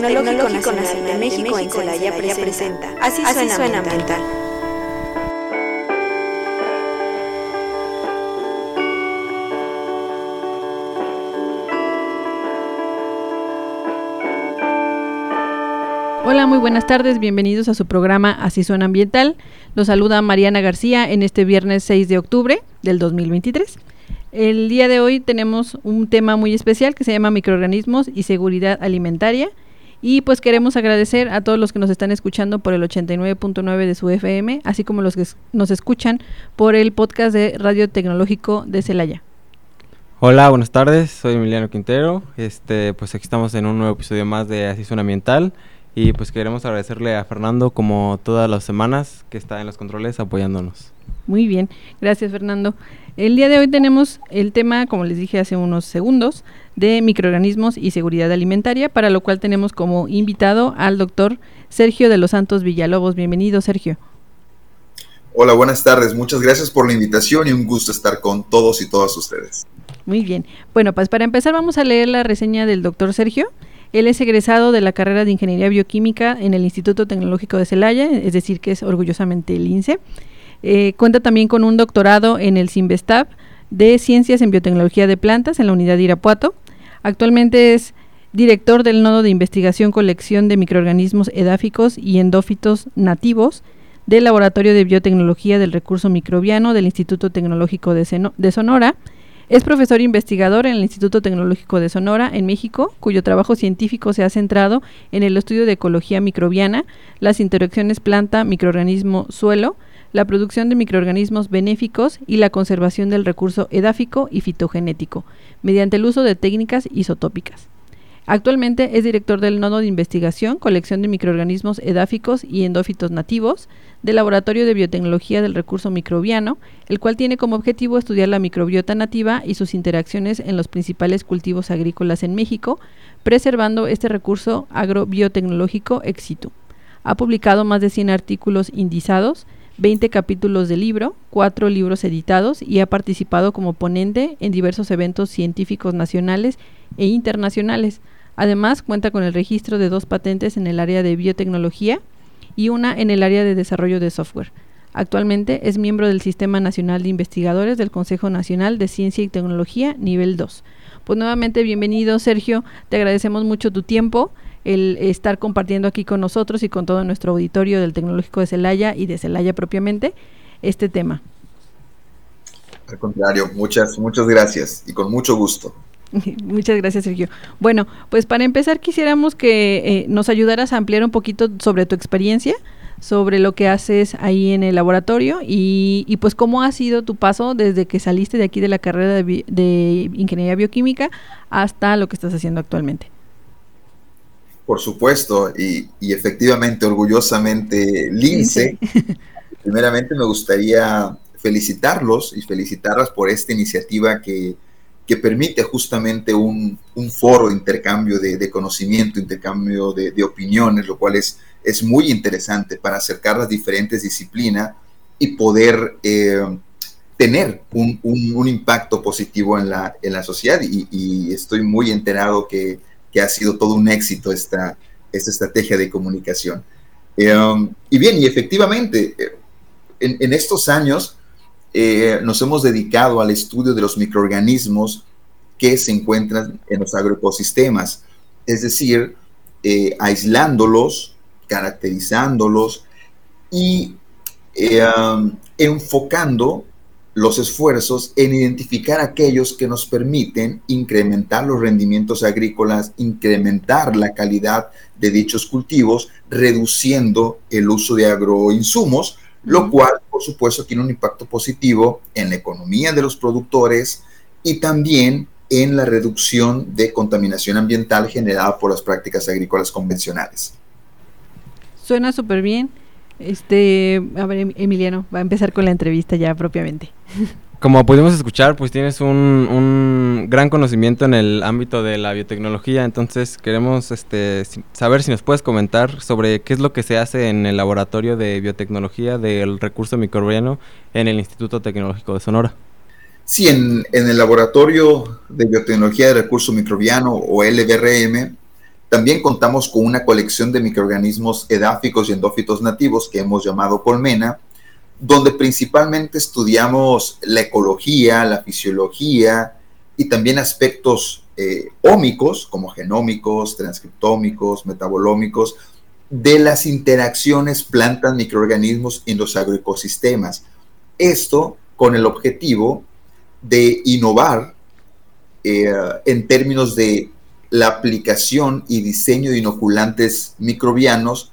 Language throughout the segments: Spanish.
del Tecnológico Nacional de México en Celaya presenta Así suena ambiental. Hola, muy buenas tardes, bienvenidos a su programa Así Suena Ambiental. Los saluda Mariana García en este viernes 6 de octubre del 2023. El día de hoy tenemos un tema muy especial que se llama microorganismos y seguridad alimentaria. Y pues queremos agradecer a todos los que nos están escuchando por el 89.9 de su FM, así como los que nos escuchan por el podcast de Radio Tecnológico de Celaya. Hola, buenas tardes, soy Emiliano Quintero. Este, pues aquí estamos en un nuevo episodio más de Así Suena Ambiental. Y pues queremos agradecerle a Fernando como todas las semanas que está en los controles apoyándonos. Muy bien, gracias Fernando. El día de hoy tenemos el tema, como les dije hace unos segundos, de microorganismos y seguridad alimentaria, para lo cual tenemos como invitado al doctor Sergio de los Santos Villalobos. Bienvenido, Sergio. Hola, buenas tardes. Muchas gracias por la invitación y un gusto estar con todos y todas ustedes. Muy bien. Bueno, pues para empezar vamos a leer la reseña del doctor Sergio. Él es egresado de la carrera de Ingeniería Bioquímica en el Instituto Tecnológico de Celaya, es decir, que es orgullosamente el INSE. Eh, cuenta también con un doctorado en el CIMBESTAB de Ciencias en Biotecnología de Plantas en la unidad de Irapuato. Actualmente es director del Nodo de Investigación Colección de Microorganismos Edáficos y Endófitos Nativos del Laboratorio de Biotecnología del Recurso Microbiano del Instituto Tecnológico de Sonora. Es profesor investigador en el Instituto Tecnológico de Sonora, en México, cuyo trabajo científico se ha centrado en el estudio de ecología microbiana, las interacciones planta-microorganismo-suelo, la producción de microorganismos benéficos y la conservación del recurso edáfico y fitogenético, mediante el uso de técnicas isotópicas. Actualmente es director del Nodo de Investigación, Colección de Microorganismos Edáficos y Endófitos Nativos, del Laboratorio de Biotecnología del Recurso Microbiano, el cual tiene como objetivo estudiar la microbiota nativa y sus interacciones en los principales cultivos agrícolas en México, preservando este recurso agrobiotecnológico ex. Ha publicado más de 100 artículos indizados, 20 capítulos de libro, 4 libros editados y ha participado como ponente en diversos eventos científicos nacionales e internacionales, Además, cuenta con el registro de dos patentes en el área de biotecnología y una en el área de desarrollo de software. Actualmente es miembro del Sistema Nacional de Investigadores del Consejo Nacional de Ciencia y Tecnología nivel 2. Pues nuevamente bienvenido Sergio, te agradecemos mucho tu tiempo, el estar compartiendo aquí con nosotros y con todo nuestro auditorio del Tecnológico de Celaya y de Celaya propiamente este tema. Al contrario, muchas, muchas gracias y con mucho gusto. Muchas gracias, Sergio. Bueno, pues para empezar quisiéramos que eh, nos ayudaras a ampliar un poquito sobre tu experiencia, sobre lo que haces ahí en el laboratorio y, pues cómo ha sido tu paso desde que saliste de aquí de la carrera de, Ingeniería Bioquímica hasta lo que estás haciendo actualmente. Por supuesto, y, efectivamente, orgullosamente, Lince. Primeramente me gustaría felicitarlos y felicitarlas por esta iniciativa que que permite justamente un, foro de intercambio de, conocimiento, intercambio de, opiniones, lo cual es, es muy interesante para acercar las diferentes disciplinas y poder eh, tener un, impacto positivo en la, en la sociedad. Y, estoy muy enterado que, ha sido todo un éxito esta, esta estrategia de comunicación. Eh, y bien, y efectivamente, eh, en, estos años eh, nos hemos dedicado al estudio de los microorganismos que se encuentran en los agroecosistemas, es decir, eh, aislándolos, caracterizándolos y um, enfocando los esfuerzos en identificar aquellos que nos permiten incrementar los rendimientos agrícolas, incrementar la calidad de dichos cultivos, reduciendo el uso de agroinsumos, lo cual, por supuesto, tiene un impacto positivo en la economía de los productores y también en la reducción de contaminación ambiental generada por las prácticas agrícolas convencionales. Suena súper bien. Este, a ver, em, Emiliano, va a empezar con la entrevista ya propiamente. Como pudimos escuchar, pues tienes un, un, gran conocimiento en el ámbito de la biotecnología, entonces queremos este, saber si nos puedes comentar sobre qué es lo que se hace en el laboratorio de biotecnología del recurso microbiano en el Instituto Tecnológico de Sonora. Sí, en, el Laboratorio de Biotecnología de Recurso Microbiano o LBRM, también contamos con una colección de microorganismos edáficos y endófitos nativos que hemos llamado Colmena, donde principalmente estudiamos la ecología, la fisiología y también aspectos eh, ómicos, como genómicos, transcriptómicos, metabolómicos, de las interacciones plantas-microorganismos en los agroecosistemas. Esto con el objetivo de innovar eh, en términos de la aplicación y diseño de inoculantes microbianos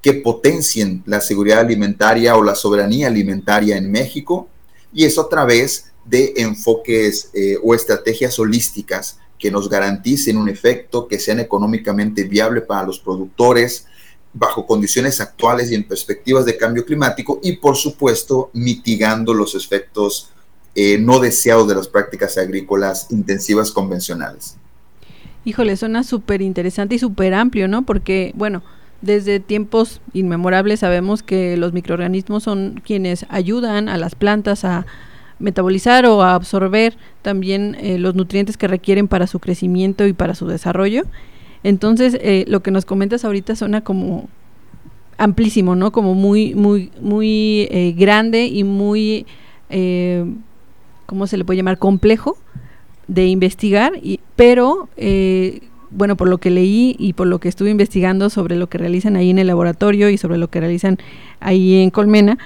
que potencien la seguridad alimentaria o la soberanía alimentaria en México y eso a través de enfoques eh, o estrategias holísticas que nos garanticen un efecto que sean económicamente viable para los productores bajo condiciones actuales y en perspectivas de cambio climático y por supuesto mitigando los efectos eh, no deseados de las prácticas agrícolas intensivas convencionales. Híjole, suena súper interesante y súper amplio, ¿no? Porque, bueno, desde tiempos inmemorables sabemos que los microorganismos son quienes ayudan a las plantas a metabolizar o a absorber también eh, los nutrientes que requieren para su crecimiento y para su desarrollo. Entonces, eh, lo que nos comentas ahorita suena como amplísimo, ¿no? Como muy, muy, muy grande y muy ¿cómo se le puede llamar? Complejo de investigar, y, pero, eh, bueno, por lo que leí y por lo que estuve investigando sobre lo que realizan ahí en el laboratorio y sobre lo que realizan ahí en Colmena,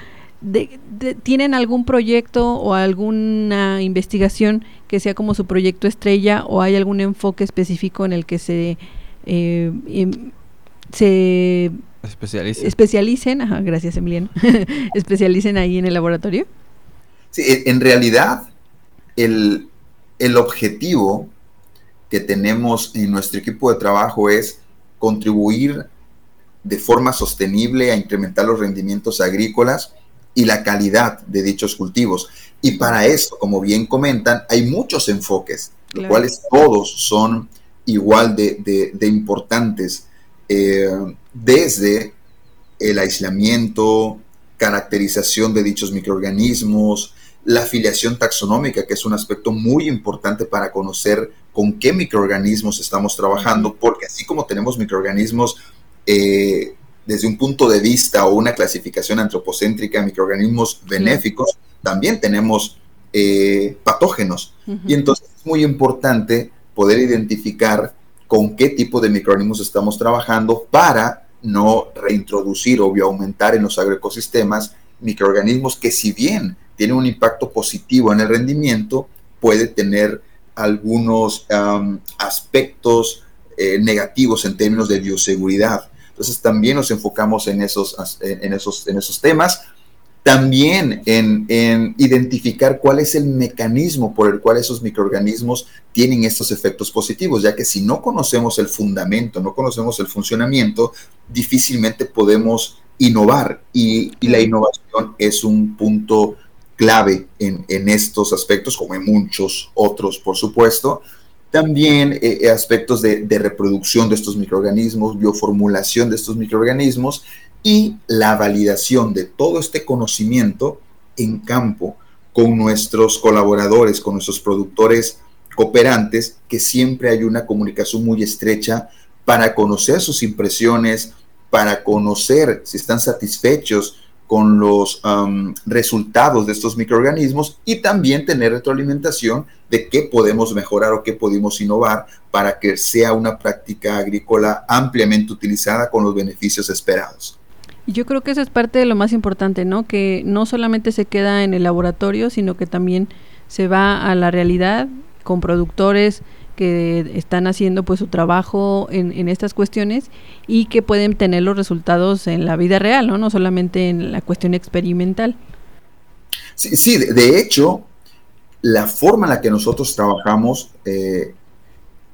¿tienen algún proyecto o alguna investigación que sea como su proyecto estrella o hay algún enfoque específico en el que se, eh, em, se especialicen, especialicen ajá, gracias Emiliano, especialicen ahí en el laboratorio? Sí, en realidad el, objetivo que tenemos en nuestro equipo de trabajo es contribuir de forma sostenible a incrementar los rendimientos agrícolas y la calidad de dichos cultivos. Y para esto, como bien comentan, hay muchos enfoques, los cuales todos son igual de, importantes, eh, desde el aislamiento, caracterización de dichos microorganismos, la afiliación taxonómica, que es un aspecto muy importante para conocer con qué microorganismos estamos trabajando, porque así como tenemos microorganismos eh, desde un punto de vista o una clasificación antropocéntrica, microorganismos benéficos, también tenemos eh, patógenos. Y entonces es muy importante poder identificar con qué tipo de microorganismos estamos trabajando para no reintroducir o aumentar en los agroecosistemas microorganismos que si bien tiene un impacto positivo en el rendimiento, puede tener algunos aspectos eh, negativos en términos de bioseguridad. Entonces también nos enfocamos en esos, en esos, en esos temas. También en, en, identificar cuál es el mecanismo por el cual esos microorganismos tienen estos efectos positivos, ya que si no conocemos el fundamento, no conocemos el funcionamiento, difícilmente podemos innovar y, y la innovación es un punto clave en, estos aspectos, como en muchos otros, por supuesto. También eh, eh, aspectos de, reproducción de estos microorganismos, bioformulación de estos microorganismos y la validación de todo este conocimiento en campo con nuestros colaboradores, con nuestros productores cooperantes, que siempre hay una comunicación muy estrecha para conocer sus impresiones, para conocer si están satisfechos con los resultados de estos microorganismos y también tener retroalimentación de qué podemos mejorar o qué podemos innovar para que sea una práctica agrícola ampliamente utilizada con los beneficios esperados. Yo creo que eso es parte de lo más importante, ¿no? Que no solamente se queda en el laboratorio, sino que también se va a la realidad con productores, que están haciendo pues su trabajo en, estas cuestiones y que pueden tener los resultados en la vida real, ¿no? No solamente en la cuestión experimental. Sí, de, hecho, la forma en la que nosotros trabajamos eh,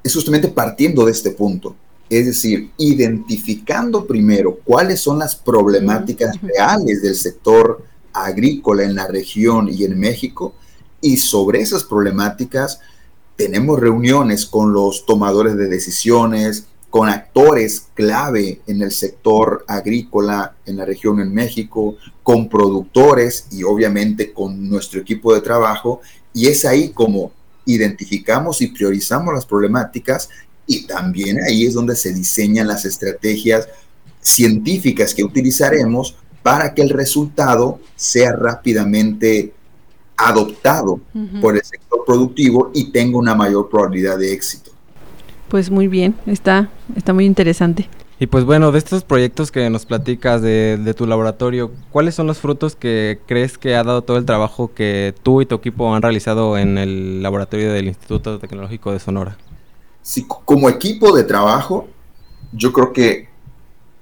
es justamente partiendo de este punto. Es decir, identificando primero cuáles son las problemáticas reales del sector agrícola en la región y en México, y sobre esas problemáticas tenemos reuniones con los tomadores de decisiones, con actores clave en el sector agrícola en la región en México, con productores y obviamente con nuestro equipo de trabajo. Y es ahí como identificamos y priorizamos las problemáticas y también ahí es donde se diseñan las estrategias científicas que utilizaremos para que el resultado sea rápidamente adoptado por el sector productivo y tenga una mayor probabilidad de éxito. Pues muy bien, está, está muy interesante. Y pues bueno, de estos proyectos que nos platicas de, de, tu laboratorio, ¿cuáles son los frutos que crees que ha dado todo el trabajo que tú y tu equipo han realizado en el laboratorio del Instituto Tecnológico de Sonora? Sí, como equipo de trabajo, yo creo que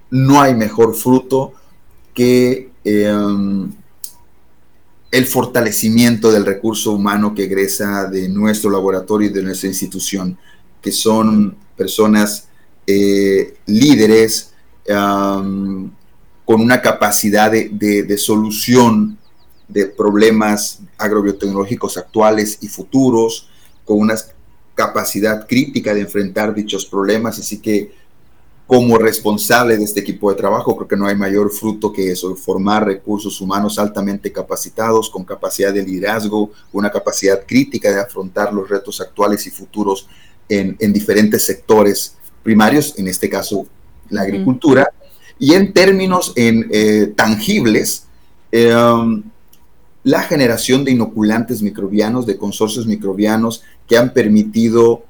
no hay mejor fruto que em, el fortalecimiento del recurso humano que egresa de nuestro laboratorio y de nuestra institución, que son personas eh, líderes con una capacidad de, solución de problemas agrobiotecnológicos actuales y futuros, con una capacidad crítica de enfrentar dichos problemas. Así que como responsable de este equipo de trabajo, creo que no hay mayor fruto que eso, formar recursos humanos altamente capacitados, con capacidad de liderazgo, una capacidad crítica de afrontar los retos actuales y futuros en, diferentes sectores primarios, en este caso la agricultura, y en términos en, eh, tangibles, em, la generación de inoculantes microbianos, de consorcios microbianos que han permitido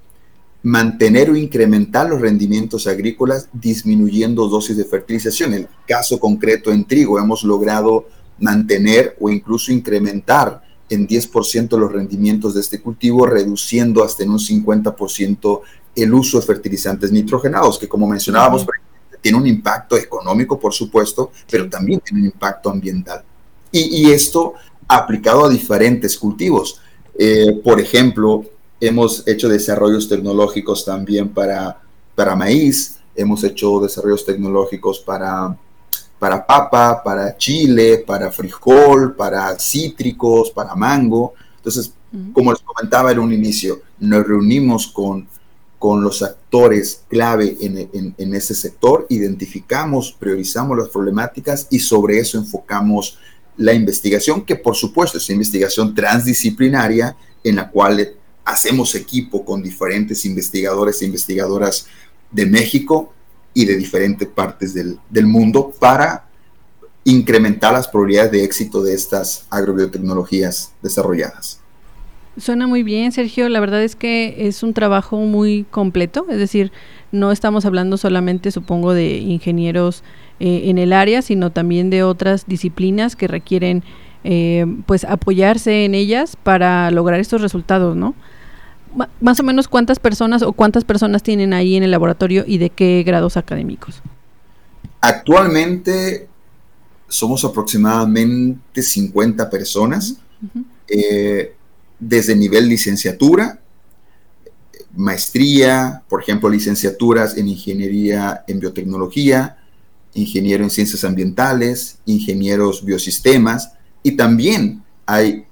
mantener o incrementar los rendimientos agrícolas disminuyendo dosis de fertilización. En el caso concreto en trigo hemos logrado mantener o incluso incrementar en 10% los rendimientos de este cultivo, reduciendo hasta en un 50% el uso de fertilizantes nitrogenados, que como mencionábamos, tiene un impacto económico, por supuesto, pero también tiene un impacto ambiental. Y, esto aplicado a diferentes cultivos. Eh, por ejemplo, Hemos hecho desarrollos tecnológicos también para, para maíz, hemos hecho desarrollos tecnológicos para, para papa, para chile, para frijol, para cítricos, para mango. Entonces, como les comentaba en un inicio, nos reunimos con, con los actores clave en, en, en ese sector, identificamos, priorizamos las problemáticas y sobre eso enfocamos la investigación, que por supuesto es investigación transdisciplinaria en la cual hacemos equipo con diferentes investigadores e investigadoras de México y de diferentes partes del, mundo para incrementar las probabilidades de éxito de estas agrobiotecnologías desarrolladas. Suena muy bien, Sergio. La verdad es que es un trabajo muy completo, es decir, no estamos hablando solamente, supongo, de ingenieros eh, en el área, sino también de otras disciplinas que requieren, eh, pues, apoyarse en ellas para lograr estos resultados, ¿no? Más o menos cuántas personas o cuántas personas tienen ahí en el laboratorio y de qué grados académicos. Actualmente somos aproximadamente 50 personas, eh, desde nivel licenciatura, maestría, por ejemplo, licenciaturas en ingeniería en biotecnología, ingeniero en ciencias ambientales, ingenieros biosistemas, y también hay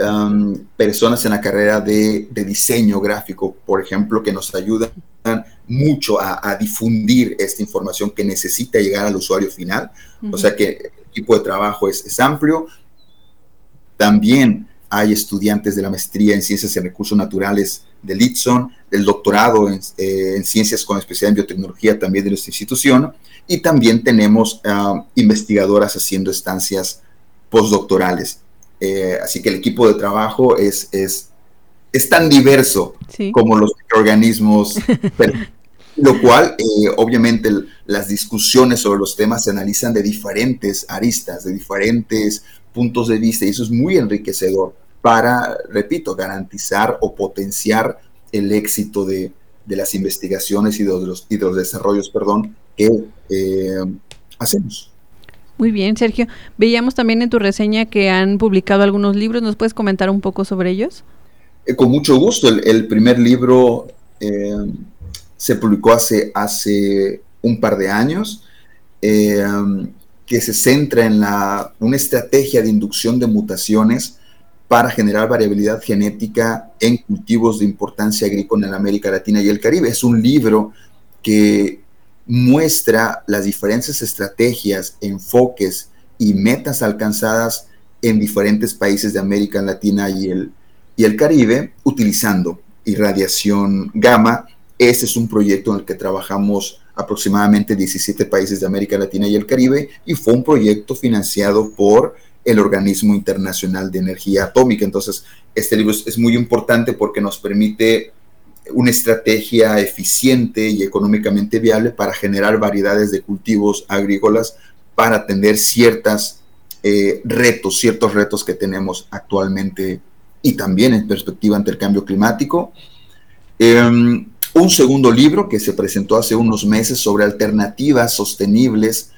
Um, personas en la carrera de, diseño gráfico, por ejemplo, que nos ayudan mucho a, difundir esta información que necesita llegar al usuario final. O sea que el equipo de trabajo es, amplio. También hay estudiantes de la maestría en ciencias y recursos naturales de Litson, del doctorado en, eh, ciencias con especialidad en biotecnología también de nuestra institución, y también tenemos uh, investigadoras haciendo estancias postdoctorales. Eh, así que el equipo de trabajo es, es, es tan diverso como los organismos, lo cual eh, obviamente las discusiones sobre los temas se analizan de diferentes aristas, de diferentes puntos de vista y eso es muy enriquecedor para, repito, garantizar o potenciar el éxito de, las investigaciones y de los, y de los desarrollos perdón, que eh, hacemos. Muy bien, Sergio. Veíamos también en tu reseña que han publicado algunos libros. ¿Nos puedes comentar un poco sobre ellos? Eh, con mucho gusto. El, primer libro eh, se publicó hace, hace un par de años, eh, que se centra en la, una estrategia de inducción de mutaciones para generar variabilidad genética en cultivos de importancia agrícola en América Latina y el Caribe. Es un libro que muestra las diferentes estrategias, enfoques y metas alcanzadas en diferentes países de América Latina y el, y el Caribe utilizando irradiación gamma. Este es un proyecto en el que trabajamos aproximadamente 17 países de América Latina y el Caribe y fue un proyecto financiado por el Organismo Internacional de Energía Atómica. Entonces, este libro es, muy importante porque nos permite una estrategia eficiente y económicamente viable para generar variedades de cultivos agrícolas para atender ciertas eh, retos, ciertos retos que tenemos actualmente y también en perspectiva ante el cambio climático. Em, un segundo libro que se presentó hace unos meses sobre alternativas sostenibles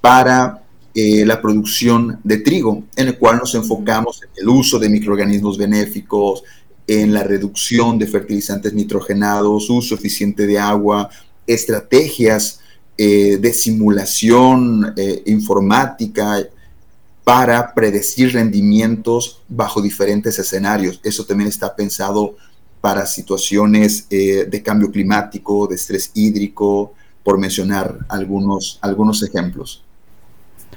para eh, la producción de trigo, en el cual nos enfocamos en el uso de microorganismos benéficos, en la reducción de fertilizantes nitrogenados, uso eficiente de agua, estrategias eh, de simulación eh, informática para predecir rendimientos bajo diferentes escenarios. Eso también está pensado para situaciones eh, de cambio climático, de estrés hídrico, por mencionar algunos, algunos ejemplos.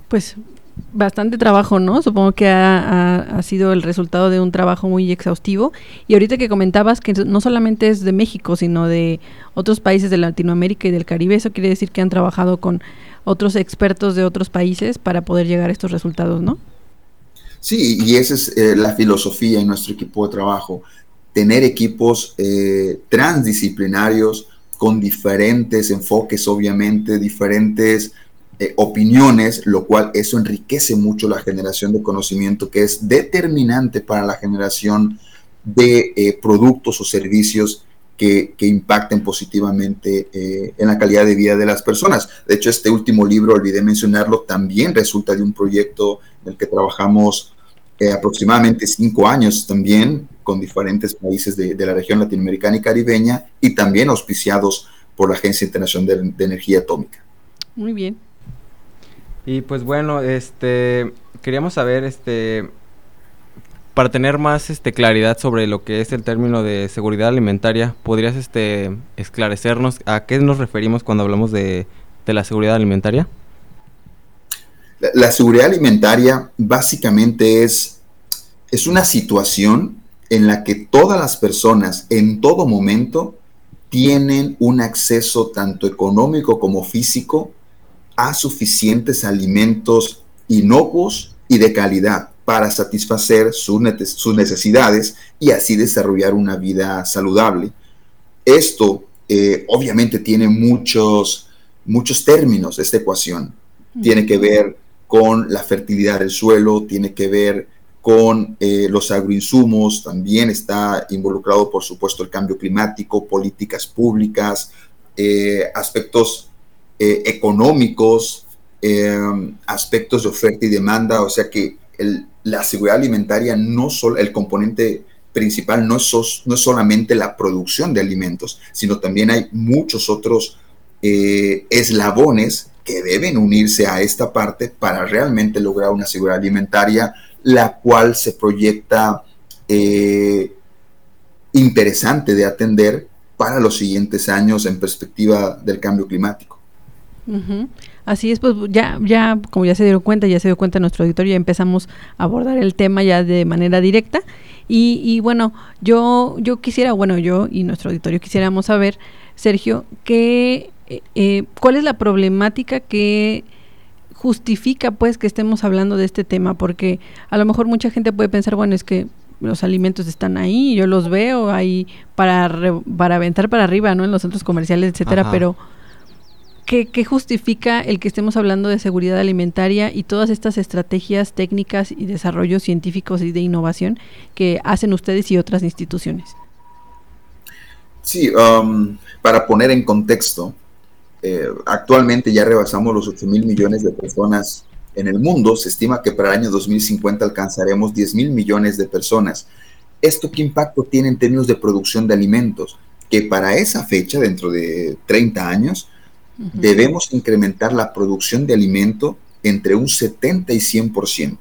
Pues bastante trabajo, ¿no? Supongo que ha, sido el resultado de un trabajo muy exhaustivo. Y ahorita que comentabas que no solamente es de México, sino de otros países de Latinoamérica y del Caribe, eso quiere decir que han trabajado con otros expertos de otros países para poder llegar a estos resultados, ¿no? Sí, y esa es eh, la filosofía en nuestro equipo de trabajo tener equipos eh, transdisciplinarios con diferentes enfoques, obviamente, diferentes eh, opiniones, lo cual eso enriquece mucho la generación de conocimiento que es determinante para la generación de eh, productos o servicios que, que impacten positivamente en la calidad de vida de las personas. De hecho, este último libro, olvidé mencionarlo, también resulta de un proyecto en el que trabajamos aproximadamente cinco años también con diferentes países de, la región latinoamericana y caribeña y también auspiciados por la Agencia Internacional de, Energía Atómica. Muy bien. Y pues bueno, este queríamos saber este para tener más este claridad sobre lo que es el término de seguridad alimentaria, ¿podrías este esclarecernos a qué nos referimos cuando hablamos de, de la seguridad alimentaria? La, seguridad alimentaria básicamente es, es una situación en la que todas las personas en todo momento tienen un acceso tanto económico como físico a suficientes alimentos inocuos y de calidad para satisfacer sus, necesidades y así desarrollar una vida saludable. Esto eh, obviamente tiene muchos, muchos términos, esta ecuación. Tiene que ver con la fertilidad del suelo, tiene que ver con eh, los agroinsumos, también está involucrado, por supuesto, el cambio climático, políticas públicas, eh, aspectos eh, económicos, aspectos de oferta y demanda, o sea que la seguridad alimentaria no solo, el componente principal no es, no es solamente la producción de alimentos, sino también hay muchos otros eslabones que deben unirse a esta parte para realmente lograr una seguridad alimentaria, la cual se proyecta eh, interesante de atender para los siguientes años en perspectiva del cambio climático. Así es, pues ya, ya, como ya se dieron cuenta, ya se dio cuenta nuestro auditorio, ya empezamos a abordar el tema ya de manera directa. Y, y bueno, yo, yo quisiera, bueno, yo y nuestro auditorio quisiéramos saber, Sergio, qué eh, eh, ¿cuál es la problemática que justifica pues que estemos hablando de este tema? Porque a lo mejor mucha gente puede pensar, bueno, es que los alimentos están ahí, yo los veo ahí para, para aventar para arriba, ¿no? En los centros comerciales, etcétera, pero ¿qué, ¿qué, justifica el que estemos hablando de seguridad alimentaria y todas estas estrategias técnicas y desarrollos científicos y de innovación que hacen ustedes y otras instituciones? Sí, um, para poner en contexto, eh, actualmente ya rebasamos los 8 mil millones de personas en el mundo. Se estima que para el año 2050 alcanzaremos 10 mil millones de personas. ¿Esto qué impacto tiene en términos de producción de alimentos? Que para esa fecha, dentro de 30 años, debemos incrementar la producción de alimento entre un 70 y 100%,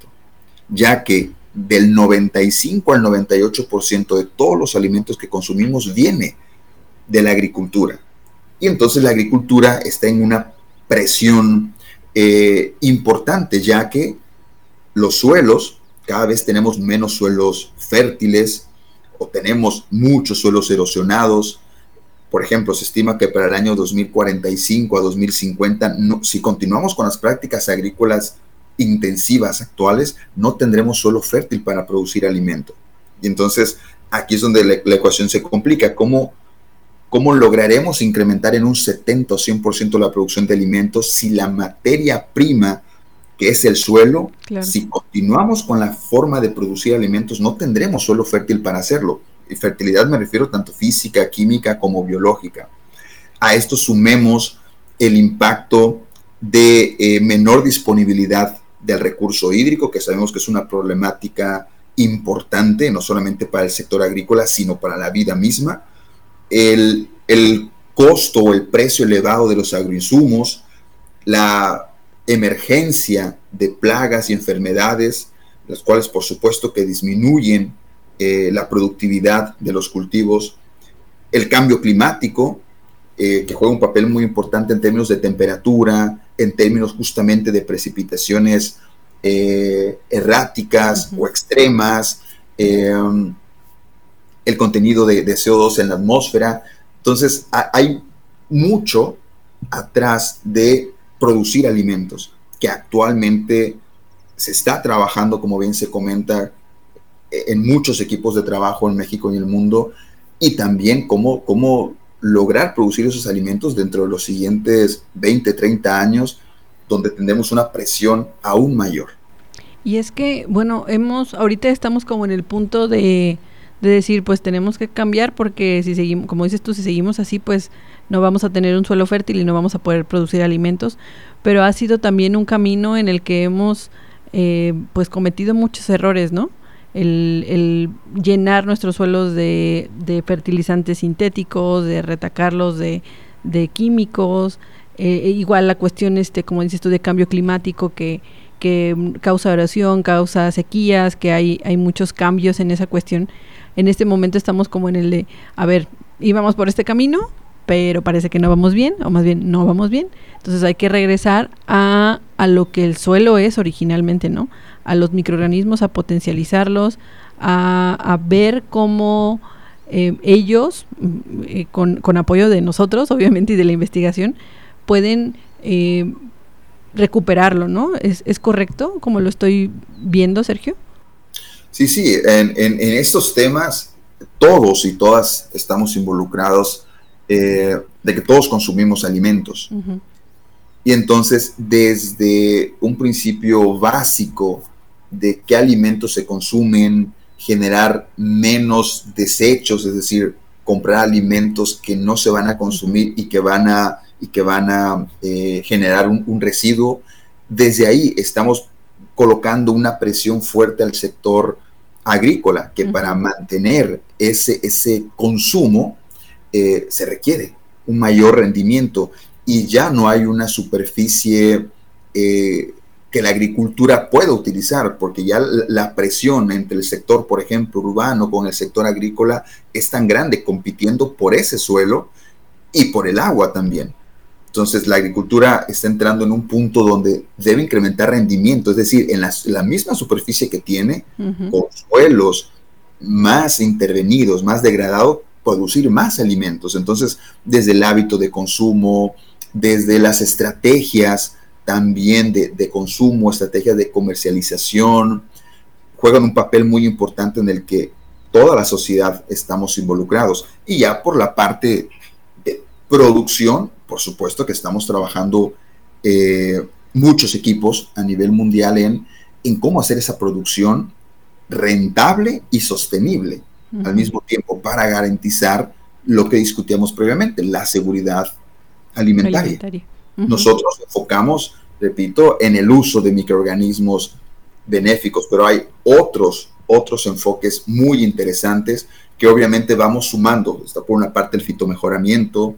ya que del 95 al 98% de todos los alimentos que consumimos viene de la agricultura Y entonces la agricultura está en una presión eh, importante, ya que los suelos, cada vez tenemos menos suelos fértiles o tenemos muchos suelos erosionados. Por ejemplo, se estima que para el año 2045 a 2050, si continuamos con las prácticas agrícolas intensivas actuales, no tendremos suelo fértil para producir alimento. Y entonces aquí es donde la, ecuación se complica. ¿Cómo, ¿Cómo lograremos incrementar en un 70 o 100% la producción de alimentos si la materia prima, que es el suelo, si continuamos con la forma de producir alimentos, no tendremos suelo fértil para hacerlo? Y fertilidad me refiero tanto física, química como biológica. A esto sumemos el impacto de eh, menor disponibilidad del recurso hídrico, que sabemos que es una problemática importante, no solamente para el sector agrícola, sino para la vida misma. El, el costo o el precio elevado de los agroinsumos, la emergencia de plagas y enfermedades, las cuales por supuesto que disminuyen eh, la productividad de los cultivos, el cambio climático, eh, que juega un papel muy importante en términos de temperatura, en términos justamente de precipitaciones eh, erráticas o extremas, em, el contenido de, CO2 en la atmósfera. Entonces, hay mucho atrás de producir alimentos que actualmente se está trabajando, como bien se comenta, en muchos equipos de trabajo en México y en el mundo, y también cómo, cómo lograr producir esos alimentos dentro de los siguientes 20, 30 años, donde tendremos una presión aún mayor. Y es que, bueno, hemos, ahorita estamos como en el punto de, de decir, pues tenemos que cambiar porque si seguimos, como dices tú, si seguimos así, pues no vamos a tener un suelo fértil y no vamos a poder producir alimentos. Pero ha sido también un camino en el que hemos, eh, pues, cometido muchos errores, ¿no? El, llenar nuestros suelos de, fertilizantes sintéticos, de retacarlos de, químicos, eh, e igual la cuestión, este, como dices tú, de cambio climático que, que causa erosión, causa sequías, que hay, hay muchos cambios en esa cuestión. En este momento estamos como en el de, a ver, íbamos por este camino, pero parece que no vamos bien, o más bien no vamos bien. Entonces hay que regresar a, a lo que el suelo es originalmente, ¿no? a los microorganismos, a potencializarlos, a, ver cómo eh, ellos, mm, eh, con, apoyo de nosotros, obviamente, y de la investigación, pueden eh, recuperarlo, ¿no? ¿Es, correcto como lo estoy viendo, Sergio? Sí, sí, en, estos temas todos y todas estamos involucrados de que todos consumimos alimentos. Y entonces, desde un principio básico de qué alimentos se consumen, generar menos desechos, es decir, comprar alimentos que no se van a consumir y que van a, y que van a eh, generar un, residuo. Desde ahí estamos colocando una presión fuerte al sector agrícola, que para mantener ese, ese consumo eh, se requiere un mayor rendimiento y ya no hay una superficie eh, que la agricultura pueda utilizar, porque ya la presión entre el sector, por ejemplo, urbano con el sector agrícola es tan grande, compitiendo por ese suelo y por el agua también. Entonces la agricultura está entrando en un punto donde debe incrementar rendimiento, es decir, en la, misma superficie que tiene, con suelos más intervenidos, más degradados, producir más alimentos. Entonces, desde el hábito de consumo, desde las estrategias, también de, consumo, estrategias de comercialización, juegan un papel muy importante en el que toda la sociedad estamos involucrados. Y ya por la parte de producción, por supuesto que estamos trabajando eh, muchos equipos a nivel mundial en, en cómo hacer esa producción rentable y sostenible al mismo tiempo para garantizar lo que discutíamos previamente, la seguridad alimentaria. Nosotros enfocamos repito, en el uso de microorganismos benéficos, pero hay otros, otros enfoques muy interesantes que obviamente vamos sumando. Está por una parte el fitomejoramiento,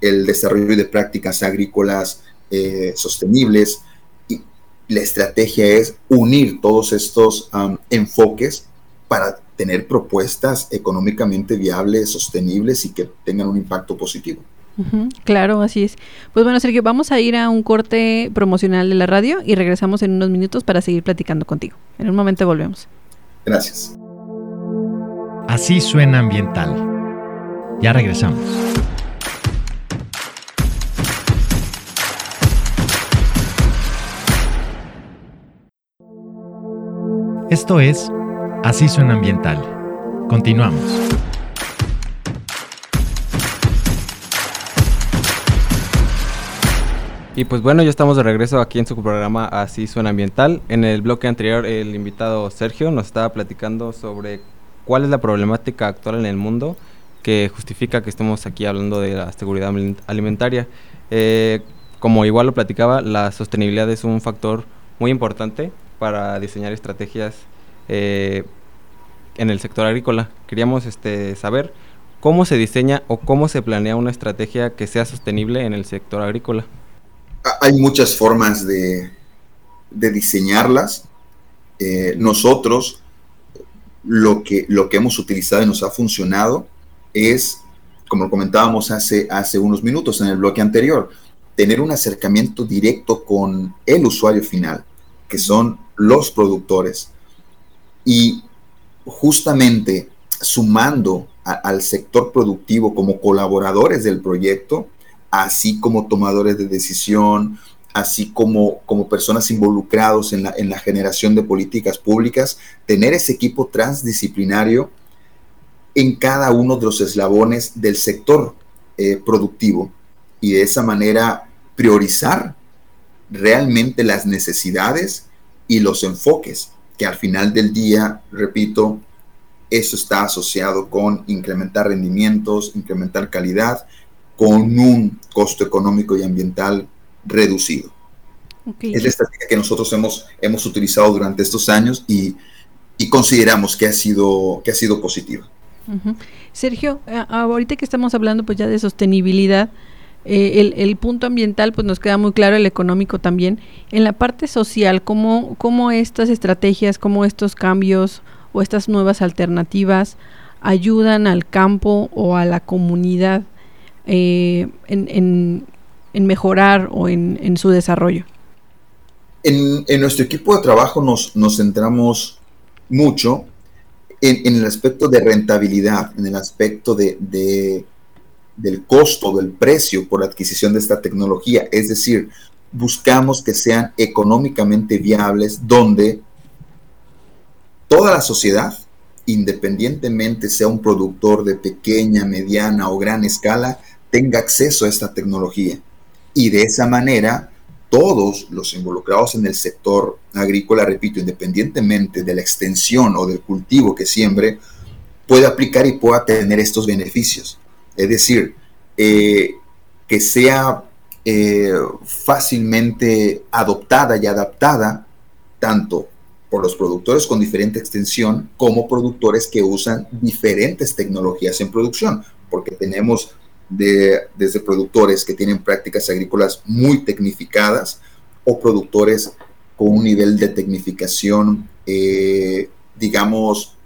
el desarrollo de prácticas agrícolas eh, sostenibles, y la estrategia es unir todos estos enfoques para tener propuestas económicamente viables, sostenibles y que tengan un impacto positivo. Claro, así es. Pues bueno, Sergio, vamos a ir a un corte promocional de la radio y regresamos en unos minutos para seguir platicando contigo. En un momento volvemos. Gracias. Así suena ambiental. Ya regresamos. Esto es Así suena ambiental. Continuamos. Y pues bueno, ya estamos de regreso aquí en su programa Así Suena Ambiental. En el bloque anterior el invitado Sergio nos estaba platicando sobre cuál es la problemática actual en el mundo que justifica que estemos aquí hablando de la seguridad alimentaria. Eh, como igual lo platicaba, la sostenibilidad es un factor muy importante para diseñar estrategias eh, en el sector agrícola. Queríamos este, saber cómo se diseña o cómo se planea una estrategia que sea sostenible en el sector agrícola hay muchas formas de, diseñarlas. Eh, nosotros lo que, lo hemos utilizado y nos ha funcionado es, como comentábamos hace, hace unos minutos en el bloque anterior, tener un acercamiento directo con el usuario final, que son los productores. Y justamente sumando al sector productivo como colaboradores del proyecto, así como tomadores de decisión, así como, como personas involucrados en la, en la generación de políticas públicas, tener ese equipo transdisciplinario en cada uno de los eslabones del sector eh, productivo. Y de esa manera priorizar realmente las necesidades y los enfoques, que al final del día, repito, eso está asociado con incrementar rendimientos, incrementar calidad con un costo económico y ambiental reducido. Es la estrategia que nosotros hemos, hemos utilizado durante estos años y, consideramos que ha sido, que ha sido positiva. Sergio, ahorita que estamos hablando pues ya de sostenibilidad, eh, el, punto ambiental pues nos queda muy claro, el económico también. En la parte social, ¿cómo, cómo estas estrategias, cómo estos cambios o estas nuevas alternativas ayudan al campo o a la comunidad eh, en, mejorar o en, su desarrollo? En, nuestro equipo de trabajo nos, centramos mucho en, el aspecto de rentabilidad, en el aspecto de, del costo, del precio por adquisición de esta tecnología. Es decir, buscamos que sean económicamente viables donde toda la sociedad, independientemente sea un productor de pequeña, mediana o gran escala, tenga acceso a esta tecnología. Y de esa manera, todos los involucrados en el sector agrícola, repito, independientemente de la extensión o del cultivo que siembre, pueda aplicar y pueda tener estos beneficios. Es decir, eh, que sea eh, fácilmente adoptada y adaptada tanto por los productores con diferente extensión como productores que usan diferentes tecnologías en producción, porque tenemos desde productores que tienen prácticas agrícolas muy tecnificadas o productores con un nivel de tecnificación, eh, digamos,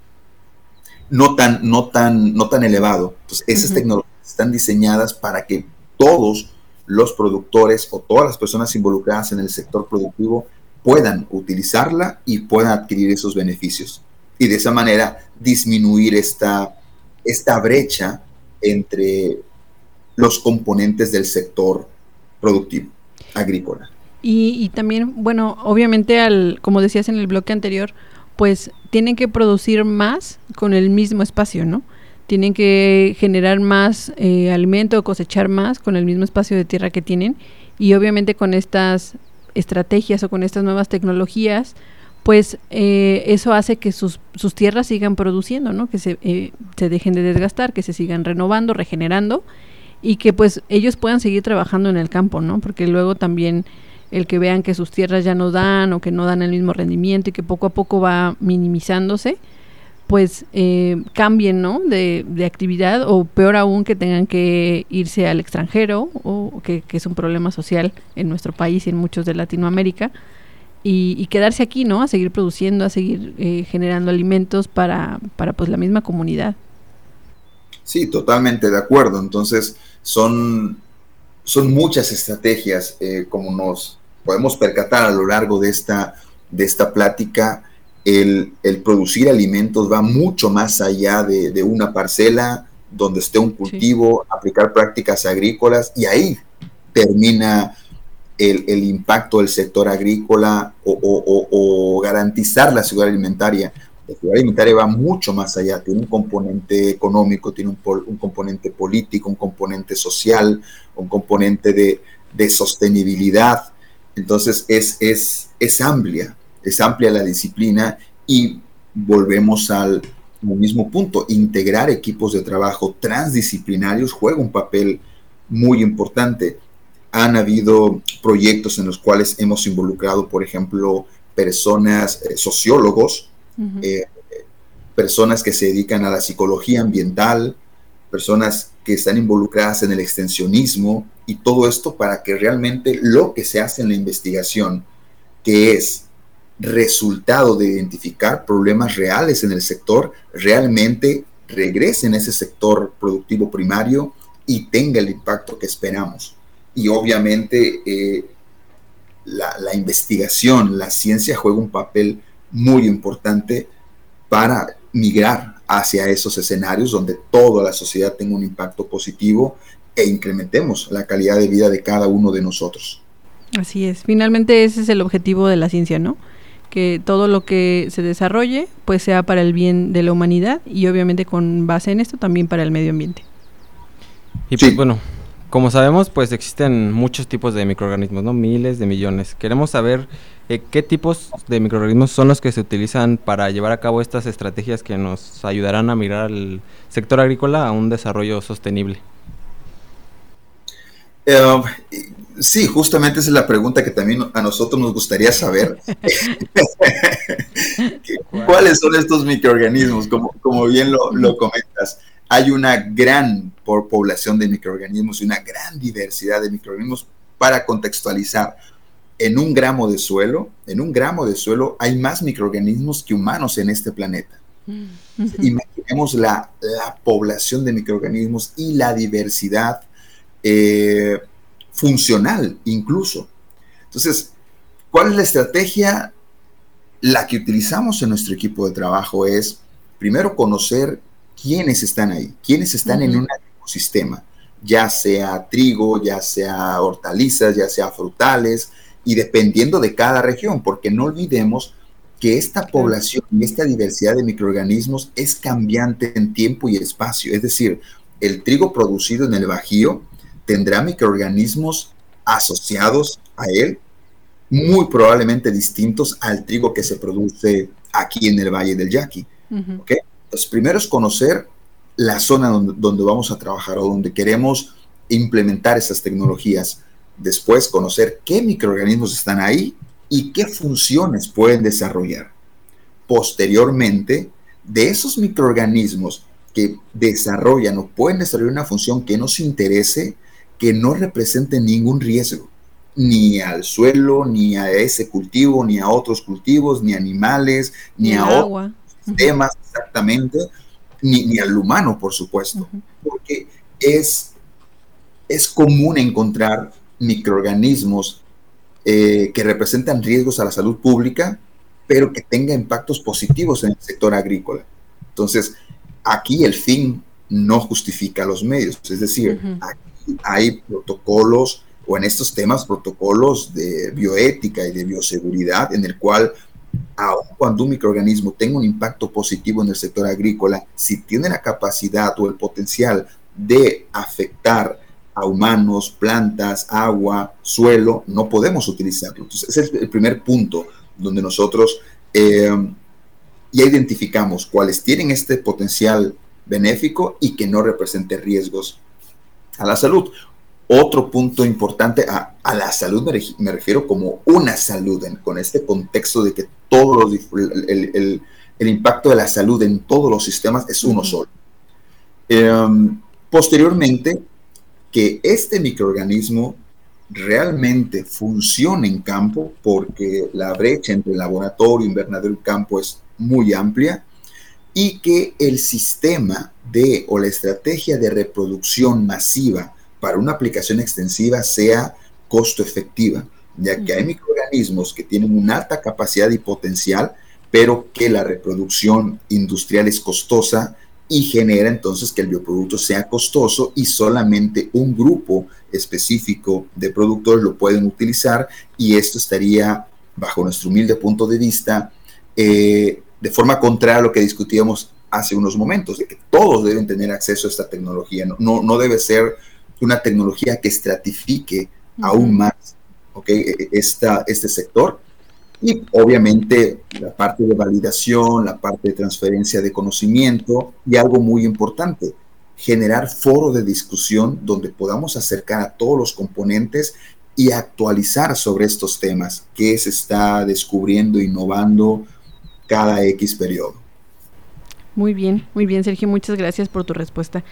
no tan, no tan, no tan elevado. Entonces, esas tecnologías están diseñadas para que todos los productores o todas las personas involucradas en el sector productivo puedan utilizarla y puedan adquirir esos beneficios. Y de esa manera disminuir esta, esta brecha entre los componentes del sector productivo agrícola. Y, también, bueno, obviamente, al, como decías en el bloque anterior, pues tienen que producir más con el mismo espacio, ¿no? Tienen que generar más eh, alimento, cosechar más con el mismo espacio de tierra que tienen. Y obviamente con estas estrategias o con estas nuevas tecnologías, pues eh, eso hace que sus, sus, tierras sigan produciendo, ¿no? Que se, eh, se dejen de desgastar, que se sigan renovando, regenerando y que pues ellos puedan seguir trabajando en el campo, ¿no? Porque luego también el que vean que sus tierras ya no dan o que no dan el mismo rendimiento y que poco a poco va minimizándose, pues eh, cambien, ¿no? De, de, actividad o peor aún que tengan que irse al extranjero o que, es un problema social en nuestro país y en muchos de Latinoamérica y, quedarse aquí, ¿no? A seguir produciendo, a seguir eh, generando alimentos para, para pues la misma comunidad. Sí, totalmente de acuerdo. Entonces, son, son muchas estrategias, eh, como nos podemos percatar a lo largo de esta, de esta plática. El, producir alimentos va mucho más allá de, una parcela donde esté un cultivo, aplicar prácticas agrícolas y ahí termina el, impacto del sector agrícola o, garantizar la seguridad alimentaria. La seguridad alimentaria va mucho más allá, tiene un componente económico, tiene un, componente político, un componente social, un componente de, sostenibilidad. Entonces es, es, es amplia, es amplia la disciplina y volvemos al, mismo punto, integrar equipos de trabajo transdisciplinarios juega un papel muy importante. Han habido proyectos en los cuales hemos involucrado, por ejemplo, personas, eh, sociólogos, eh, personas que se dedican a la psicología ambiental, personas que están involucradas en el extensionismo y todo esto para que realmente lo que se hace en la investigación, que es resultado de identificar problemas reales en el sector, realmente regrese en ese sector productivo primario y tenga el impacto que esperamos. Y obviamente eh, la, investigación, la ciencia juega un papel muy importante para migrar hacia esos escenarios donde toda la sociedad tenga un impacto positivo e incrementemos la calidad de vida de cada uno de nosotros. Así es, finalmente ese es el objetivo de la ciencia, ¿no? Que todo lo que se desarrolle pues sea para el bien de la humanidad y obviamente con base en esto también para el medio ambiente. Y pues bueno, como sabemos, pues existen muchos tipos de microorganismos, ¿no? Miles de millones. Queremos saber eh, qué tipos de microorganismos son los que se utilizan para llevar a cabo estas estrategias que nos ayudarán a mirar al sector agrícola a un desarrollo sostenible. Eh, sí, justamente esa es la pregunta que también a nosotros nos gustaría saber. ¿Cuáles son estos microorganismos? Como, como bien lo, lo comentas hay una gran población de microorganismos y una gran diversidad de microorganismos para contextualizar. En un gramo de suelo, en un gramo de suelo hay más microorganismos que humanos en este planeta. Mm. Imaginemos la, población de microorganismos y la diversidad eh, funcional incluso. Entonces, ¿cuál es la estrategia? La que utilizamos en nuestro equipo de trabajo es primero conocer quiénes están ahí, quiénes están en un ecosistema, ya sea trigo, ya sea hortalizas, ya sea frutales, y dependiendo de cada región, porque no olvidemos que esta población y esta diversidad de microorganismos es cambiante en tiempo y espacio. Es decir, el trigo producido en el Bajío tendrá microorganismos asociados a él, muy probablemente distintos al trigo que se produce aquí en el Valle del Yaqui. Entonces, primero es conocer la zona donde, vamos a trabajar o donde queremos implementar esas tecnologías. Después, conocer qué microorganismos están ahí y qué funciones pueden desarrollar. Posteriormente, de esos microorganismos que desarrollan o pueden desarrollar una función que nos interese, que no represente ningún riesgo, ni al suelo, ni a ese cultivo, ni a otros cultivos, ni animales, ni, a agua temas exactamente, ni, al humano, por supuesto, porque es, es común encontrar microorganismos eh, que representan riesgos a la salud pública, pero que tengan impactos positivos en el sector agrícola. Entonces, aquí el fin no justifica los medios, es decir, aquí hay protocolos o en estos temas protocolos de bioética y de bioseguridad en el cual aun cuando un microorganismo tenga un impacto positivo en el sector agrícola, si tiene la capacidad o el potencial de afectar a humanos, plantas, agua, suelo, no podemos utilizarlo. Ese es el primer punto donde nosotros eh, ya identificamos cuáles tienen este potencial benéfico y que no represente riesgos a la salud. Otro punto importante a, la salud me, refiero como una salud, con este contexto de que todo el, impacto de la salud en todos los sistemas es uno solo. Em, posteriormente, que este microorganismo realmente funcione en campo, porque la brecha entre el laboratorio, invernadero y campo es muy amplia, y que el sistema de o la estrategia de reproducción masiva para una aplicación extensiva sea costo efectiva, ya que hay microorganismos que tienen una alta capacidad y potencial, pero que la reproducción industrial es costosa y genera entonces que el bioproducto sea costoso y solamente un grupo específico de productores lo pueden utilizar y esto estaría, bajo nuestro humilde punto de vista, eh, de forma contraria a lo que discutíamos hace unos momentos, de que todos deben tener acceso a esta tecnología, no, no, debe ser una tecnología que estratifique aún más ¿okay? E, e, esta, este sector, y obviamente la parte de validación, la parte de transferencia de conocimiento y algo muy importante, generar foro de discusión donde podamos acercar a todos los componentes y actualizar sobre estos temas que se está descubriendo, innovando cada X periodo. Muy bien, muy bien Sergio, muchas gracias por tu respuesta.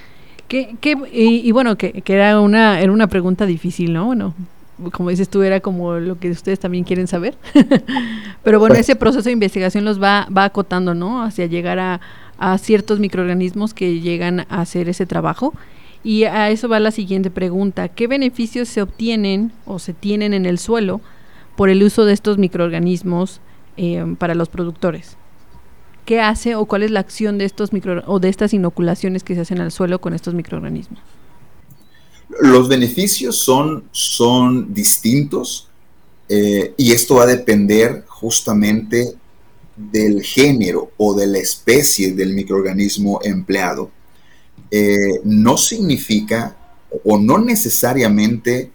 ¿Qué, qué, y, bueno, que, que, era, una, era una pregunta difícil, ¿no? Bueno, como dices tú, era como lo que ustedes también quieren saber. Pero bueno, ese proceso de investigación los va, va acotando, ¿no? Hacia llegar a, a ciertos microorganismos que llegan a hacer ese trabajo. Y a eso va la siguiente pregunta. ¿Qué beneficios se obtienen o se tienen en el suelo por el uso de estos microorganismos eh, para los productores? ¿Qué hace o cuál es la acción de estos micro o de estas inoculaciones que se hacen al suelo con estos microorganismos? Los beneficios son, son distintos eh, y esto va a depender justamente del género o de la especie del microorganismo empleado. Eh, no significa o no necesariamente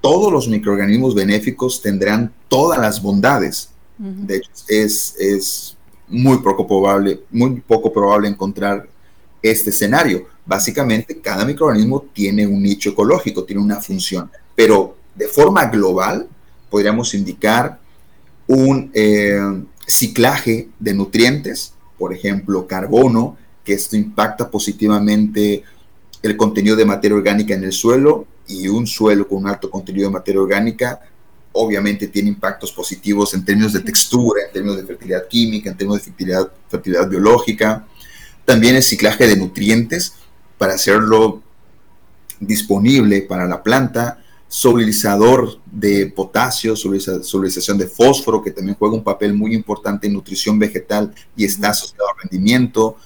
todos los microorganismos benéficos tendrán todas las bondades. De hecho, es, es muy poco probable, muy poco probable encontrar este escenario. Básicamente, cada microorganismo tiene un nicho ecológico, tiene una función, pero de forma global podríamos indicar un eh, ciclaje de nutrientes, por ejemplo, carbono, que esto impacta positivamente el contenido de materia orgánica en el suelo y un suelo con un alto contenido de materia orgánica obviamente tiene impactos positivos en términos de textura, en términos de fertilidad química, en términos de fertilidad, fertilidad biológica. También el ciclaje de nutrientes, para hacerlo disponible para la planta, solubilizador de potasio, solubilización de fósforo, que también juega un papel muy importante en nutrición vegetal y está asociado al rendimiento,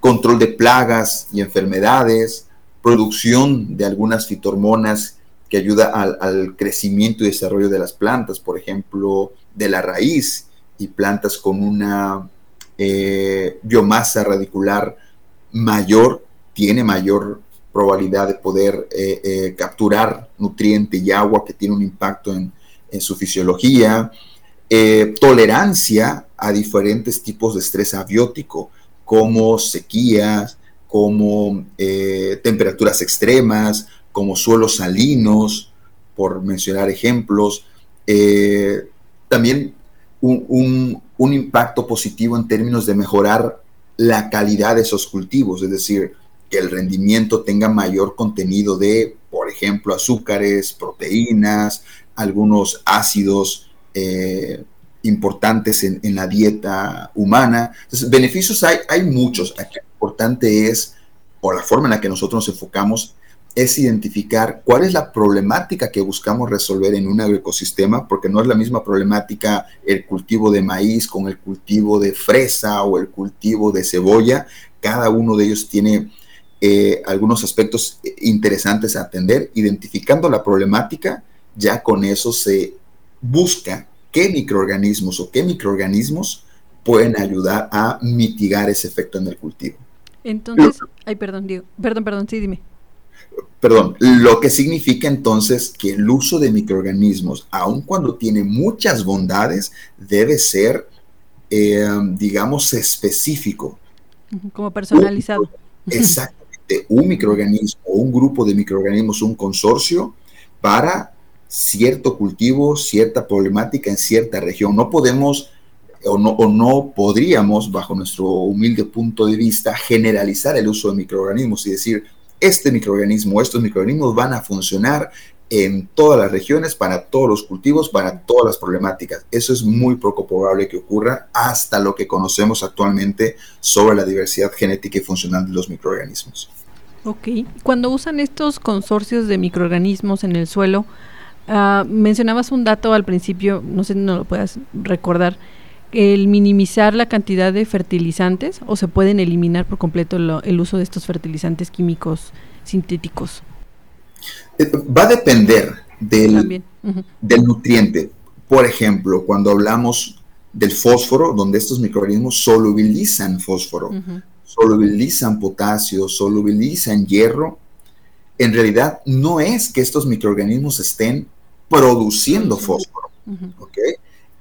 control de plagas y enfermedades, producción de algunas fitohormonas que ayuda al, crecimiento y desarrollo de las plantas, por ejemplo, de la raíz y plantas con una eh, biomasa radicular mayor tiene mayor probabilidad de poder eh, eh, capturar nutriente y agua que tiene un impacto en, su fisiología, tolerancia a diferentes tipos de estrés abiótico, como sequías, como temperaturas extremas, como suelos salinos, por mencionar ejemplos. también un, un impacto positivo en términos de mejorar la calidad de esos cultivos, es decir, que el rendimiento tenga mayor contenido de, por ejemplo, azúcares, proteínas, algunos ácidos eh, importantes en, la dieta humana. Entonces, beneficios hay, hay muchos. Aquí lo importante es, o la forma en la que nosotros nos enfocamos, es identificar cuál es la problemática que buscamos resolver en un agroecosistema, porque no es la misma problemática el cultivo de maíz con el cultivo de fresa o el cultivo de cebolla. Cada uno de ellos tiene eh, algunos aspectos interesantes a atender, identificando la problemática, ya con eso se busca qué microorganismos o qué microorganismos pueden ayudar a mitigar ese efecto en el cultivo. Entonces, ay, perdón, Diego, perdón, perdón, sí, dime. Perdón, lo que significa entonces que el uso de microorganismos, aun cuando tiene muchas bondades, debe ser, eh, digamos, específico. Como personalizado. Exacto un microorganismo o un grupo de microorganismos, un consorcio, para cierto cultivo, cierta problemática en cierta región. No podemos o no, o no podríamos, bajo nuestro humilde punto de vista, generalizar el uso de microorganismos y decir, este microorganismo, estos microorganismos van a funcionar en todas las regiones, para todos los cultivos, para todas las problemáticas. Eso es muy poco probable que ocurra hasta lo que conocemos actualmente sobre la diversidad genética y funcional de los microorganismos. Ok. Cuando usan estos consorcios de microorganismos en el suelo, uh, mencionabas un dato al principio, no sé si no lo puedas recordar, el minimizar la cantidad de fertilizantes o se pueden eliminar por completo lo, el uso de estos fertilizantes químicos sintéticos. Eh, va a depender del, uh -huh. del nutriente. Por ejemplo, cuando hablamos del fósforo, donde estos microorganismos solubilizan fósforo, uh -huh. solubilizan potasio, solubilizan hierro, en realidad no es que estos microorganismos estén produciendo uh -huh. fósforo. ¿okay?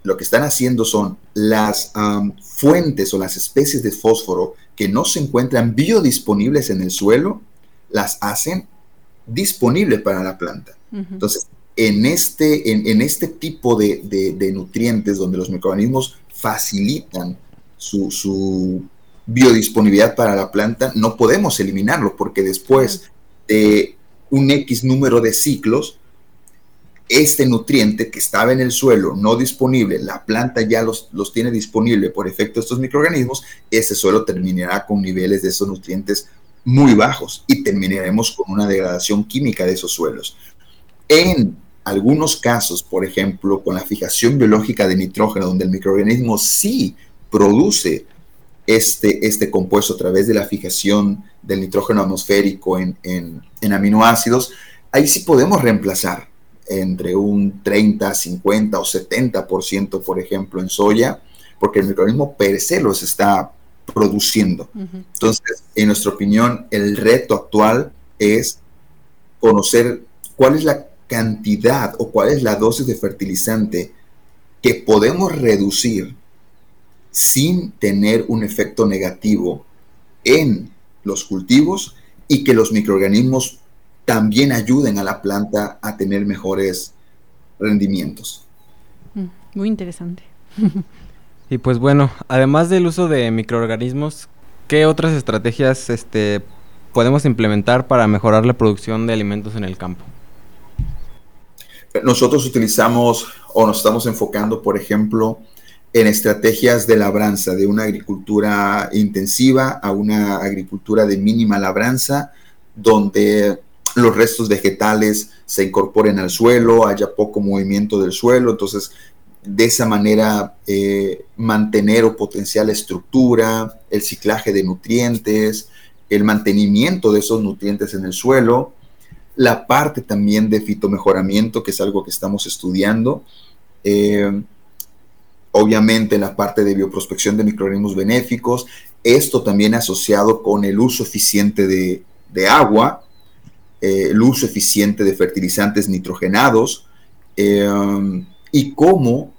Lo que están haciendo son las um, fuentes o las especies de fósforo que no se encuentran biodisponibles en el suelo, las hacen disponibles para la planta. Entonces, en este, en, en este tipo de, de, de, nutrientes donde los microorganismos facilitan su, su, biodisponibilidad para la planta, no podemos eliminarlo porque después de un X número de ciclos, este nutriente que estaba en el suelo no disponible, la planta ya los, los tiene disponible por efecto de estos microorganismos, ese suelo terminará con niveles de esos nutrientes muy bajos y terminaremos con una degradación química de esos suelos. En algunos casos, por ejemplo, con la fijación biológica de nitrógeno, donde el microorganismo sí produce este, este compuesto a través de la fijación del nitrógeno atmosférico en, en, en aminoácidos, ahí sí podemos reemplazar entre un 30, 50 o 70%, por ejemplo, en soya, porque el microorganismo per se los está produciendo. Uh -huh. Entonces, en nuestra opinión, el reto actual es conocer cuál es la cantidad o cuál es la dosis de fertilizante que podemos reducir sin tener un efecto negativo en los cultivos y que los microorganismos también ayuden a la planta a tener mejores rendimientos. Muy interesante. y pues bueno, además del uso de microorganismos, ¿qué otras estrategias este, podemos implementar para mejorar la producción de alimentos en el campo? Nosotros utilizamos o nos estamos enfocando, por ejemplo, en estrategias de labranza, de una agricultura intensiva a una agricultura de mínima labranza, donde los restos vegetales se incorporen al suelo, haya poco movimiento del suelo, entonces de esa manera eh, mantener o potenciar la estructura, el ciclaje de nutrientes, el mantenimiento de esos nutrientes en el suelo, la parte también de fitomejoramiento, que es algo que estamos estudiando, eh, obviamente la parte de bioprospección de microorganismos benéficos, esto también asociado con el uso eficiente de, de agua, eh, el uso eficiente de fertilizantes nitrogenados eh, y cómo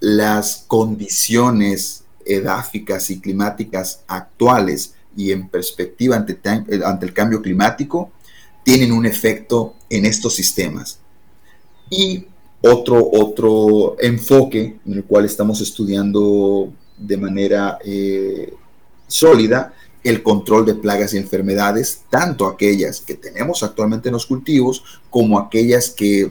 las condiciones edáficas y climáticas actuales y en perspectiva ante, ante, el cambio climático tienen un efecto en estos sistemas. Y otro, otro enfoque en el cual estamos estudiando de manera eh, sólida el control de plagas y enfermedades, tanto aquellas que tenemos actualmente en los cultivos como aquellas que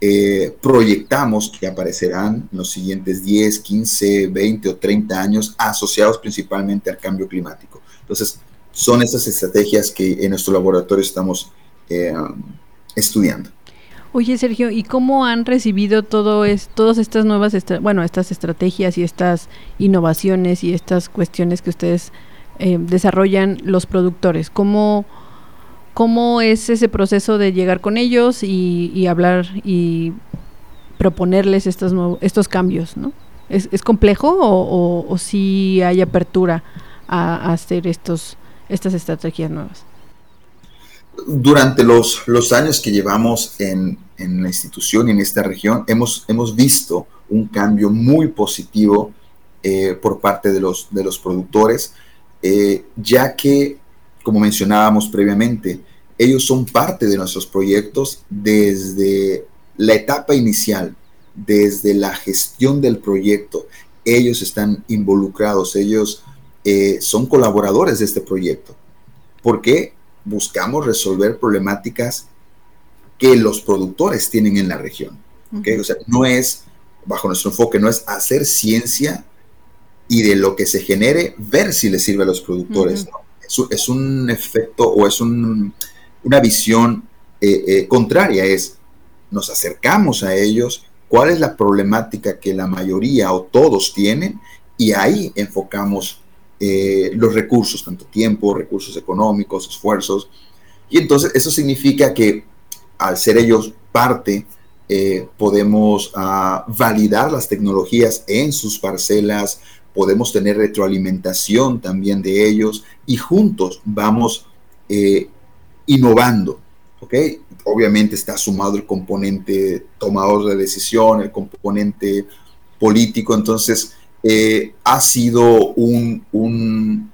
eh, proyectamos que aparecerán en los siguientes 10, 15, 20 o 30 años asociados principalmente al cambio climático. Entonces, son esas estrategias que en nuestro laboratorio estamos eh, estudiando. Oye, Sergio, ¿y cómo han recibido todo es, todas estas nuevas, bueno, estas estrategias y estas innovaciones y estas cuestiones que ustedes eh, desarrollan los productores? ¿Cómo, ¿Cómo es ese proceso de llegar con ellos y, hablar y proponerles estos, estos cambios? ¿no? ¿Es, ¿Es, complejo o, o sí hay apertura a, a hacer estos, estas estrategias nuevas? Durante los, los años que llevamos en, en, la institución y en esta región, hemos, hemos visto un cambio muy positivo eh, por parte de los, de los productores eh, ya que, como mencionábamos previamente, ellos son parte de nuestros proyectos desde la etapa inicial, desde la gestión del proyecto. Ellos están involucrados, ellos eh, son colaboradores de este proyecto. porque Buscamos resolver problemáticas que los productores tienen en la región. ¿okay? O sea, no es, bajo nuestro enfoque, no es hacer ciencia y de lo que se genere, ver si le sirve a los productores. Uh -huh. ¿no? es un efecto o es una visión eh, eh, contraria, es nos acercamos a ellos, cuál es la problemática que la mayoría o todos tienen y ahí enfocamos eh, los recursos, tanto tiempo, recursos económicos, esfuerzos. Y entonces eso significa que al ser ellos parte, podemos ah, validar las tecnologías en sus parcelas, podemos tener retroalimentación también de ellos y juntos vamos eh, innovando. ¿ok? Obviamente está sumado el componente tomador de decisión, el componente político, entonces eh, ha sido un, un,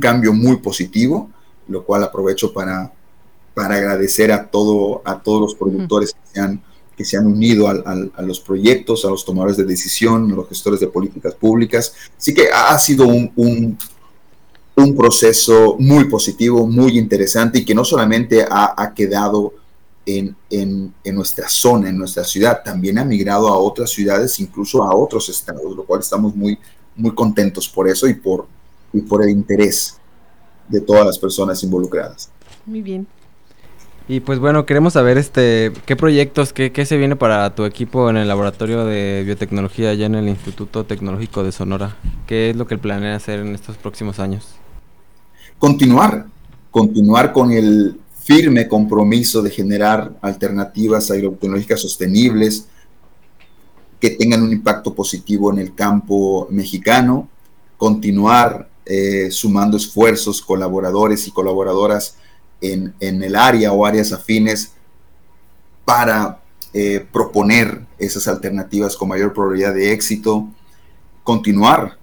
cambio muy positivo, lo cual aprovecho para, para agradecer a, todo, a todos los productores que se han que se han unido a los proyectos, a los tomadores de decisión, a los gestores de políticas públicas. Así que ha sido un, un, proceso muy positivo, muy interesante y que no solamente ha, quedado en, en, en, nuestra zona, en nuestra ciudad, también ha migrado a otras ciudades, incluso a otros estados, lo cual estamos muy, muy contentos por eso y por, y por el interés de todas las personas involucradas. Muy bien. Y pues bueno, queremos saber este qué proyectos, qué, qué se viene para tu equipo en el laboratorio de biotecnología allá en el Instituto Tecnológico de Sonora. ¿Qué es lo que planea hacer en estos próximos años? Continuar, continuar con el firme compromiso de generar alternativas agrotecnológicas sostenibles que tengan un impacto positivo en el campo mexicano, continuar eh, sumando esfuerzos, colaboradores y colaboradoras en, el área o áreas afines para eh, proponer esas alternativas con mayor probabilidad de éxito, continuar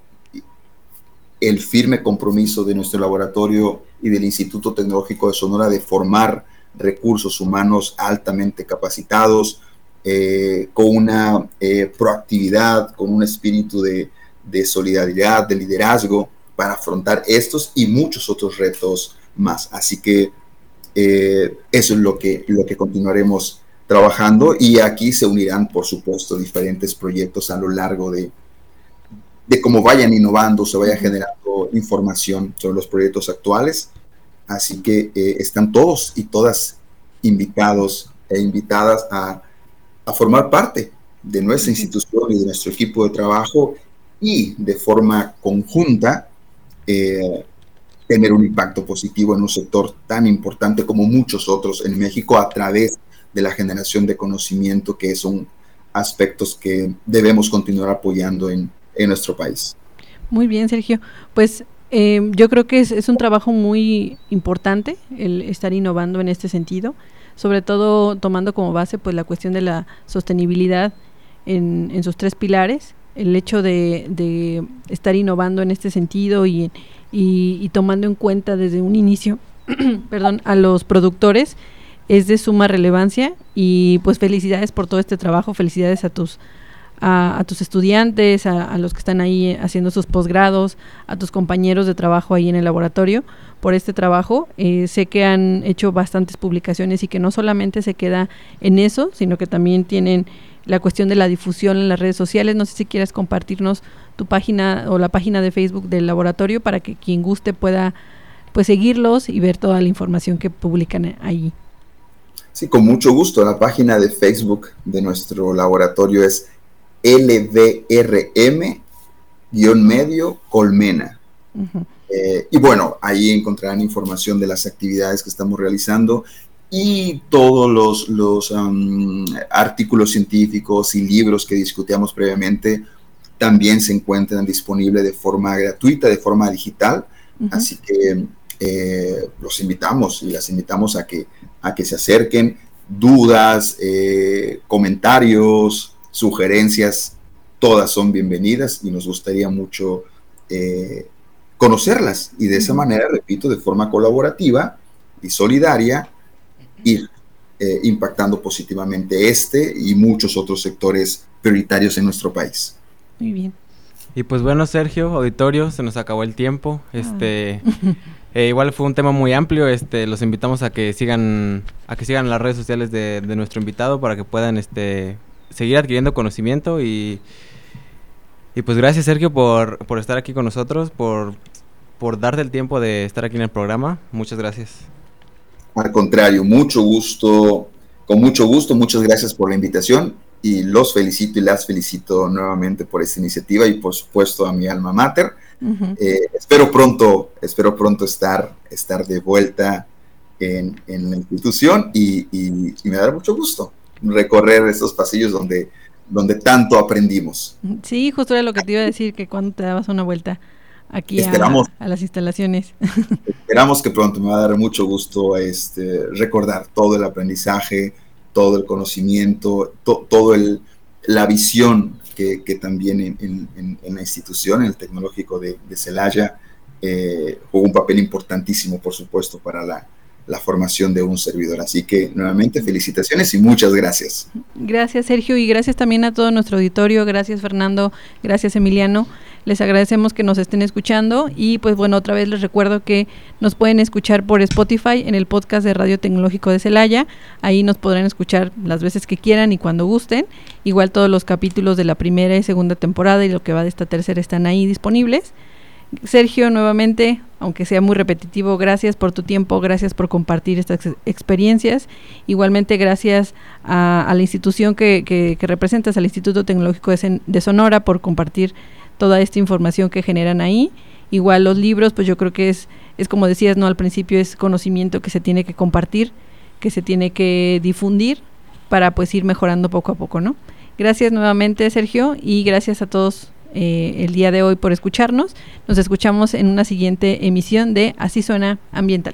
el firme compromiso de nuestro laboratorio y del Instituto Tecnológico de Sonora de formar recursos humanos altamente capacitados, eh, con una eh, proactividad, con un espíritu de, de, solidaridad, de liderazgo para afrontar estos y muchos otros retos más. Así que eh, eso es lo que, lo que continuaremos trabajando y aquí se unirán, por supuesto, diferentes proyectos a lo largo de, de cómo vayan innovando, se vaya generando información sobre los proyectos actuales. Así que eh, están todos y todas invitados e invitadas a, a formar parte de nuestra institución y de nuestro equipo de trabajo y de forma conjunta eh, tener un impacto positivo en un sector tan importante como muchos otros en México a través de la generación de conocimiento, que son aspectos que debemos continuar apoyando en, nuestro país. Muy bien, Sergio. Pues eh, yo creo que es, un trabajo muy importante el estar innovando en este sentido, sobre todo tomando como base pues la cuestión de la sostenibilidad en, en sus tres pilares, el hecho de, de, estar innovando en este sentido y, y, tomando en cuenta desde un inicio, perdón, a los productores es de suma relevancia y pues felicidades por todo este trabajo, felicidades a tus a, tus estudiantes, a, los que están ahí haciendo sus posgrados, a tus compañeros de trabajo ahí en el laboratorio por este trabajo. Eh, sé que han hecho bastantes publicaciones y que no solamente se queda en eso, sino que también tienen la cuestión de la difusión en las redes sociales. No sé si quieres compartirnos tu página o la página de Facebook del laboratorio para que quien guste pueda pues seguirlos y ver toda la información que publican ahí. Sí, con mucho gusto. La página de Facebook de nuestro laboratorio es LDRM-medio Colmena. Eh, y bueno, ahí encontrarán información de las actividades que estamos realizando y todos los, los artículos científicos y libros que discutíamos previamente también se encuentran disponibles de forma gratuita, de forma digital. Así que eh, los invitamos y las invitamos a que, a que se acerquen. Dudas, eh, comentarios, sugerencias, todas son bienvenidas y nos gustaría mucho eh, conocerlas y de esa manera, repito, de forma colaborativa y solidaria, ir impactando positivamente este y muchos otros sectores prioritarios en nuestro país. Muy bien. Y pues bueno, Sergio, auditorio, se nos acabó el tiempo. Ah. Este, eh, igual fue un tema muy amplio. Este, los invitamos a que sigan, a que sigan las redes sociales de, nuestro invitado para que puedan, este, seguir adquiriendo conocimiento y, y pues gracias Sergio por, por estar aquí con nosotros, por por darte el tiempo de estar aquí en el programa. Muchas gracias. Al contrario, mucho gusto, con mucho gusto, muchas gracias por la invitación y los felicito y las felicito nuevamente por esta iniciativa y por supuesto a mi alma mater. Eh, espero pronto, espero pronto estar, estar de vuelta en, en la institución y, y, me da mucho gusto recorrer estos pasillos donde, donde tanto aprendimos. Sí, justo era lo que te iba a decir, que cuando te dabas una vuelta aquí a, a, las instalaciones. Esperamos que pronto me va a dar mucho gusto este, recordar todo el aprendizaje, todo el conocimiento, todo el, la visión que, que también en, en, la institución, en el tecnológico de, de Celaya, eh, jugó un papel importantísimo, por supuesto, para la, la formación de un servidor. Así que nuevamente felicitaciones y muchas gracias. Gracias Sergio y gracias también a todo nuestro auditorio. Gracias Fernando, gracias Emiliano. Les agradecemos que nos estén escuchando y pues bueno, otra vez les recuerdo que nos pueden escuchar por Spotify en el podcast de Radio Tecnológico de Celaya. Ahí nos podrán escuchar las veces que quieran y cuando gusten. Igual todos los capítulos de la primera y segunda temporada y lo que va de esta tercera están ahí disponibles. Sergio, nuevamente, aunque sea muy repetitivo, gracias por tu tiempo, gracias por compartir estas experiencias. Igualmente, gracias a, la institución que, que, representas, al Instituto Tecnológico de, Sonora, por compartir toda esta información que generan ahí. Igual los libros, pues yo creo que es, es como decías, no al principio, es conocimiento que se tiene que compartir, que se tiene que difundir para pues ir mejorando poco a poco, ¿no? Gracias nuevamente, Sergio, y gracias a todos eh, el día de hoy por escucharnos. Nos escuchamos en una siguiente emisión de Así suena ambiental.